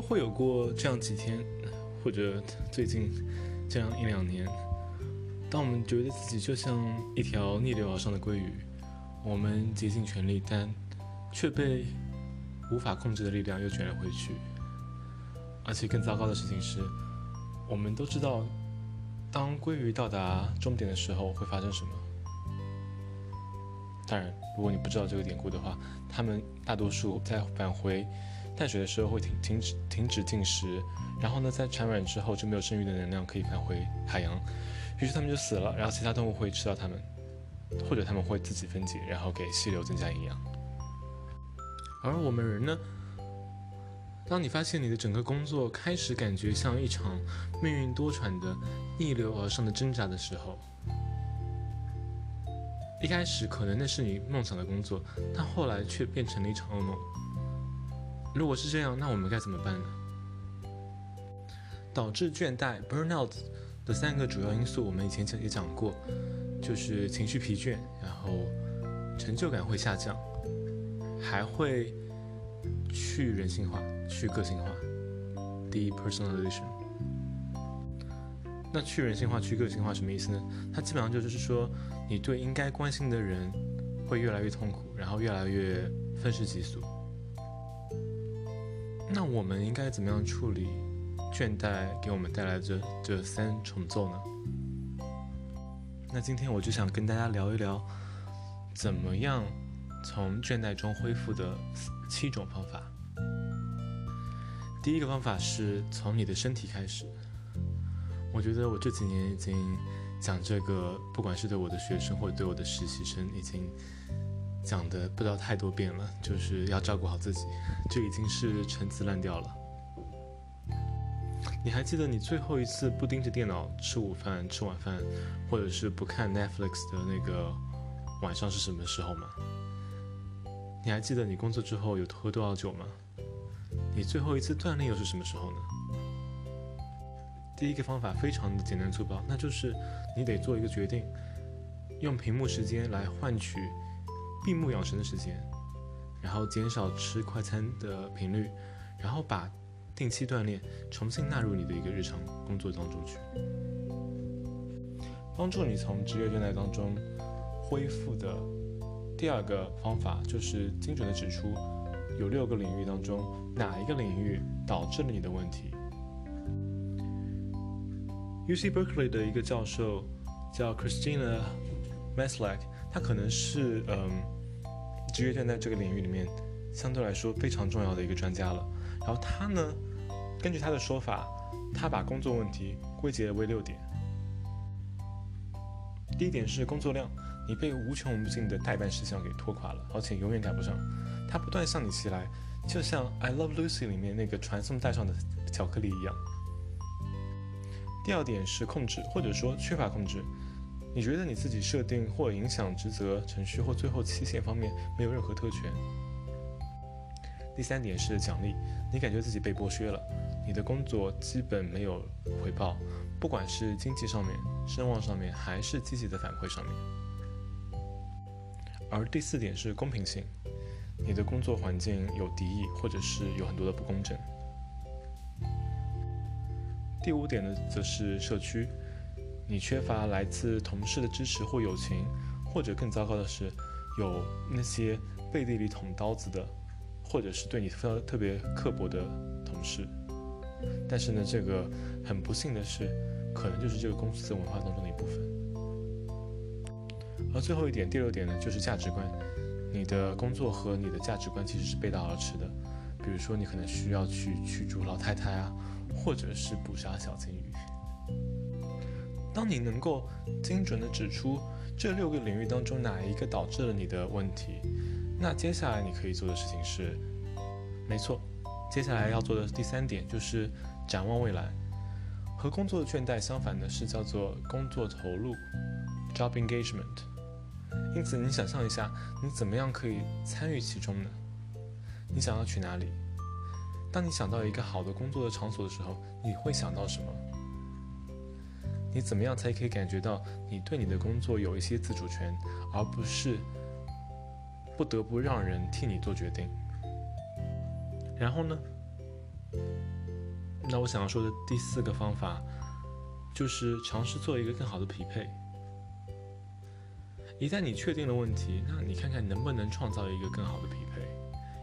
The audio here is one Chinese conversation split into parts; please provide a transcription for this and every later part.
都会有过这样几天，或者最近这样一两年，当我们觉得自己就像一条逆流而上的鲑鱼，我们竭尽全力，但却被无法控制的力量又卷了回去。而且更糟糕的事情是，我们都知道，当鲑鱼到达终点的时候会发生什么。当然，如果你不知道这个典故的话，他们大多数在返回。淡水的时候会停停止停止进食，然后呢，在产卵之后就没有剩余的能量可以返回海洋，于是它们就死了。然后其他动物会吃到它们，或者它们会自己分解，然后给溪流增加营养。而我们人呢，当你发现你的整个工作开始感觉像一场命运多舛的逆流而上的挣扎的时候，一开始可能那是你梦想的工作，但后来却变成了一场噩梦。如果是这样，那我们该怎么办呢？导致倦怠 （burnout） 的三个主要因素，我们以前讲也讲过，就是情绪疲倦，然后成就感会下降，还会去人性化、去个性化 （depersonalization）。那去人性化、去个性化什么意思呢？它基本上就就是说，你对应该关心的人会越来越痛苦，然后越来越愤世嫉俗。那我们应该怎么样处理倦怠给我们带来的这三重奏呢？那今天我就想跟大家聊一聊，怎么样从倦怠中恢复的七种方法。第一个方法是从你的身体开始。我觉得我这几年已经讲这个，不管是对我的学生或者对我的实习生，已经。讲的不知道太多遍了，就是要照顾好自己，这已经是陈词滥调了。你还记得你最后一次不盯着电脑吃午饭、吃晚饭，或者是不看 Netflix 的那个晚上是什么时候吗？你还记得你工作之后有喝多少酒吗？你最后一次锻炼又是什么时候呢？第一个方法非常的简单粗暴，那就是你得做一个决定，用屏幕时间来换取。闭目养神的时间，然后减少吃快餐的频率，然后把定期锻炼重新纳入你的一个日常工作当中去，帮助你从职业倦怠当中恢复的第二个方法就是精准的指出有六个领域当中哪一个领域导致了你的问题。U C Berkeley 的一个教授叫 Christina Maslach。他可能是嗯，职业倦怠这个领域里面相对来说非常重要的一个专家了。然后他呢，根据他的说法，他把工作问题归结为六点。第一点是工作量，你被无穷无尽的代办事项给拖垮了，而且永远赶不上。他不断向你袭来，就像《I Love Lucy》里面那个传送带上的巧克力一样。第二点是控制，或者说缺乏控制。你觉得你自己设定或影响职责程序或最后期限方面没有任何特权。第三点是奖励，你感觉自己被剥削了，你的工作基本没有回报，不管是经济上面、声望上面，还是积极的反馈上面。而第四点是公平性，你的工作环境有敌意，或者是有很多的不公正。第五点呢，则是社区。你缺乏来自同事的支持或友情，或者更糟糕的是，有那些背地里捅刀子的，或者是对你特特别刻薄的同事。但是呢，这个很不幸的是，可能就是这个公司文化当中的一部分。而最后一点，第六点呢，就是价值观。你的工作和你的价值观其实是背道而驰的。比如说，你可能需要去驱逐老太太啊，或者是捕杀小金鱼。当你能够精准地指出这六个领域当中哪一个导致了你的问题，那接下来你可以做的事情是，没错，接下来要做的第三点就是展望未来。和工作的倦怠相反的是叫做工作投入 （job engagement）。因此，你想象一下，你怎么样可以参与其中呢？你想要去哪里？当你想到一个好的工作的场所的时候，你会想到什么？你怎么样才可以感觉到你对你的工作有一些自主权，而不是不得不让人替你做决定？然后呢？那我想要说的第四个方法，就是尝试做一个更好的匹配。一旦你确定了问题，那你看看能不能创造一个更好的匹配。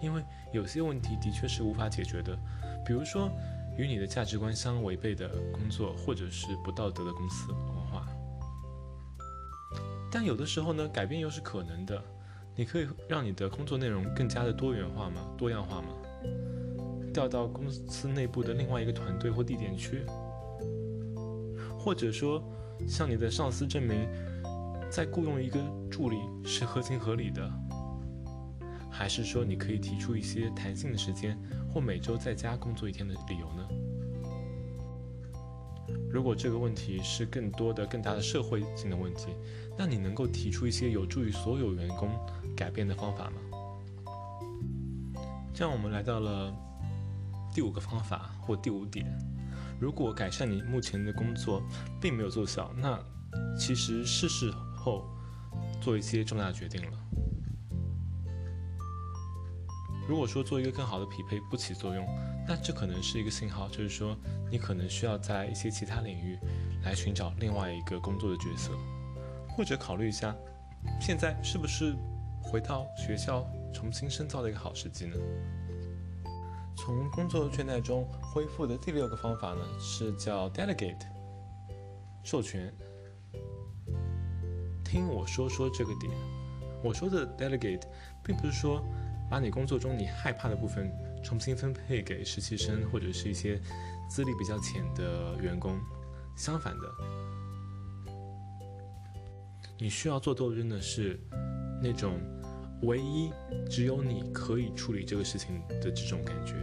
因为有些问题的确是无法解决的，比如说与你的价值观相违背的工作，或者是不道德的公司文化。但有的时候呢，改变又是可能的。你可以让你的工作内容更加的多元化吗？多样化吗？调到公司内部的另外一个团队或地点去，或者说向你的上司证明，再雇佣一个助理是合情合理的，还是说你可以提出一些弹性的时间或每周在家工作一天的理由呢？如果这个问题是更多的、更大的社会性的问题，那你能够提出一些有助于所有员工。改变的方法吗？这样我们来到了第五个方法或第五点。如果改善你目前的工作并没有奏效，那其实是时候做一些重大决定了。如果说做一个更好的匹配不起作用，那这可能是一个信号，就是说你可能需要在一些其他领域来寻找另外一个工作的角色，或者考虑一下现在是不是。回到学校重新深造的一个好时机呢？从工作倦怠中恢复的第六个方法呢，是叫 delegate，授权。听我说说这个点，我说的 delegate，并不是说把你工作中你害怕的部分重新分配给实习生或者是一些资历比较浅的员工，相反的，你需要做斗争的是那种。唯一只有你可以处理这个事情的这种感觉，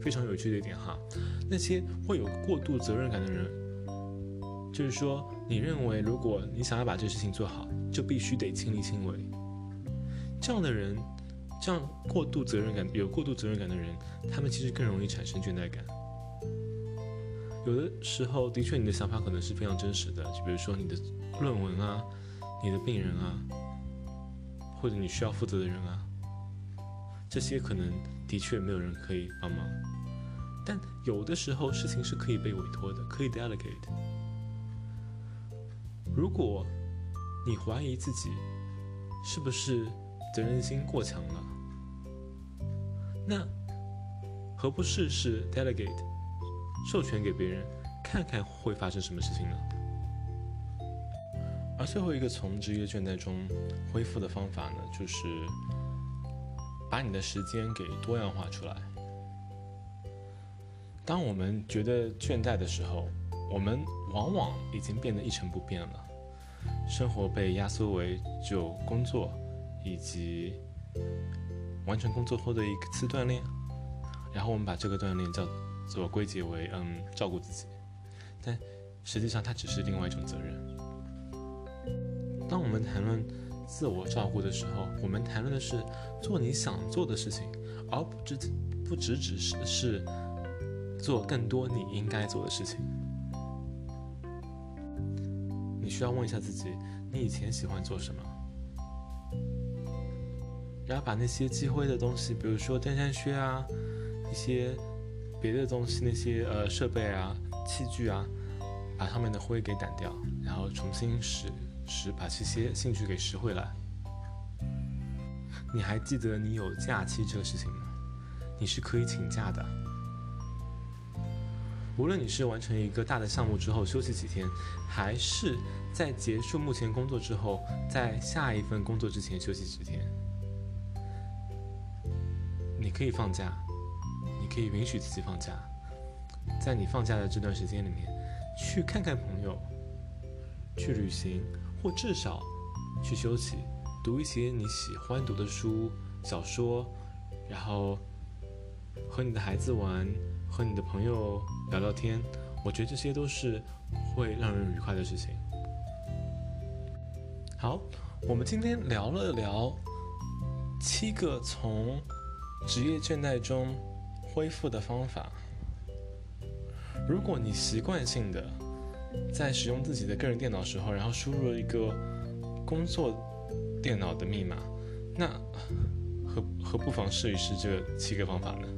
非常有趣的一点哈。那些会有过度责任感的人，就是说，你认为如果你想要把这事情做好，就必须得亲力亲为。这样的人，这样过度责任感、有过度责任感的人，他们其实更容易产生倦怠感。有的时候，的确，你的想法可能是非常真实的，就比如说你的论文啊，你的病人啊。或者你需要负责的人啊，这些可能的确没有人可以帮忙，但有的时候事情是可以被委托的，可以 delegate。如果你怀疑自己是不是责任心过强了，那何不试试 delegate，授权给别人，看看会发生什么事情呢？而最后一个从职业倦怠中恢复的方法呢，就是把你的时间给多样化出来。当我们觉得倦怠的时候，我们往往已经变得一成不变了，生活被压缩为就工作以及完成工作后的一次锻炼，然后我们把这个锻炼叫做归结为嗯照顾自己，但实际上它只是另外一种责任。当我们谈论自我照顾的时候，我们谈论的是做你想做的事情，而不只不只只是是做更多你应该做的事情。你需要问一下自己，你以前喜欢做什么？然后把那些积灰的东西，比如说登山靴啊，一些别的东西，那些呃设备啊、器具啊，把上面的灰给掸掉，然后重新拾拾把这些兴趣给拾回来。你还记得你有假期这个事情吗？你是可以请假的。无论你是完成一个大的项目之后休息几天，还是在结束目前工作之后，在下一份工作之前休息几天，你可以放假，你可以允许自己放假。在你放假的这段时间里面，去看看朋友，去旅行。或至少去休息，读一些你喜欢读的书、小说，然后和你的孩子玩，和你的朋友聊聊天。我觉得这些都是会让人愉快的事情。好，我们今天聊了聊七个从职业倦怠中恢复的方法。如果你习惯性的，在使用自己的个人电脑时候，然后输入了一个工作电脑的密码，那何何不妨试一试这七个方法呢？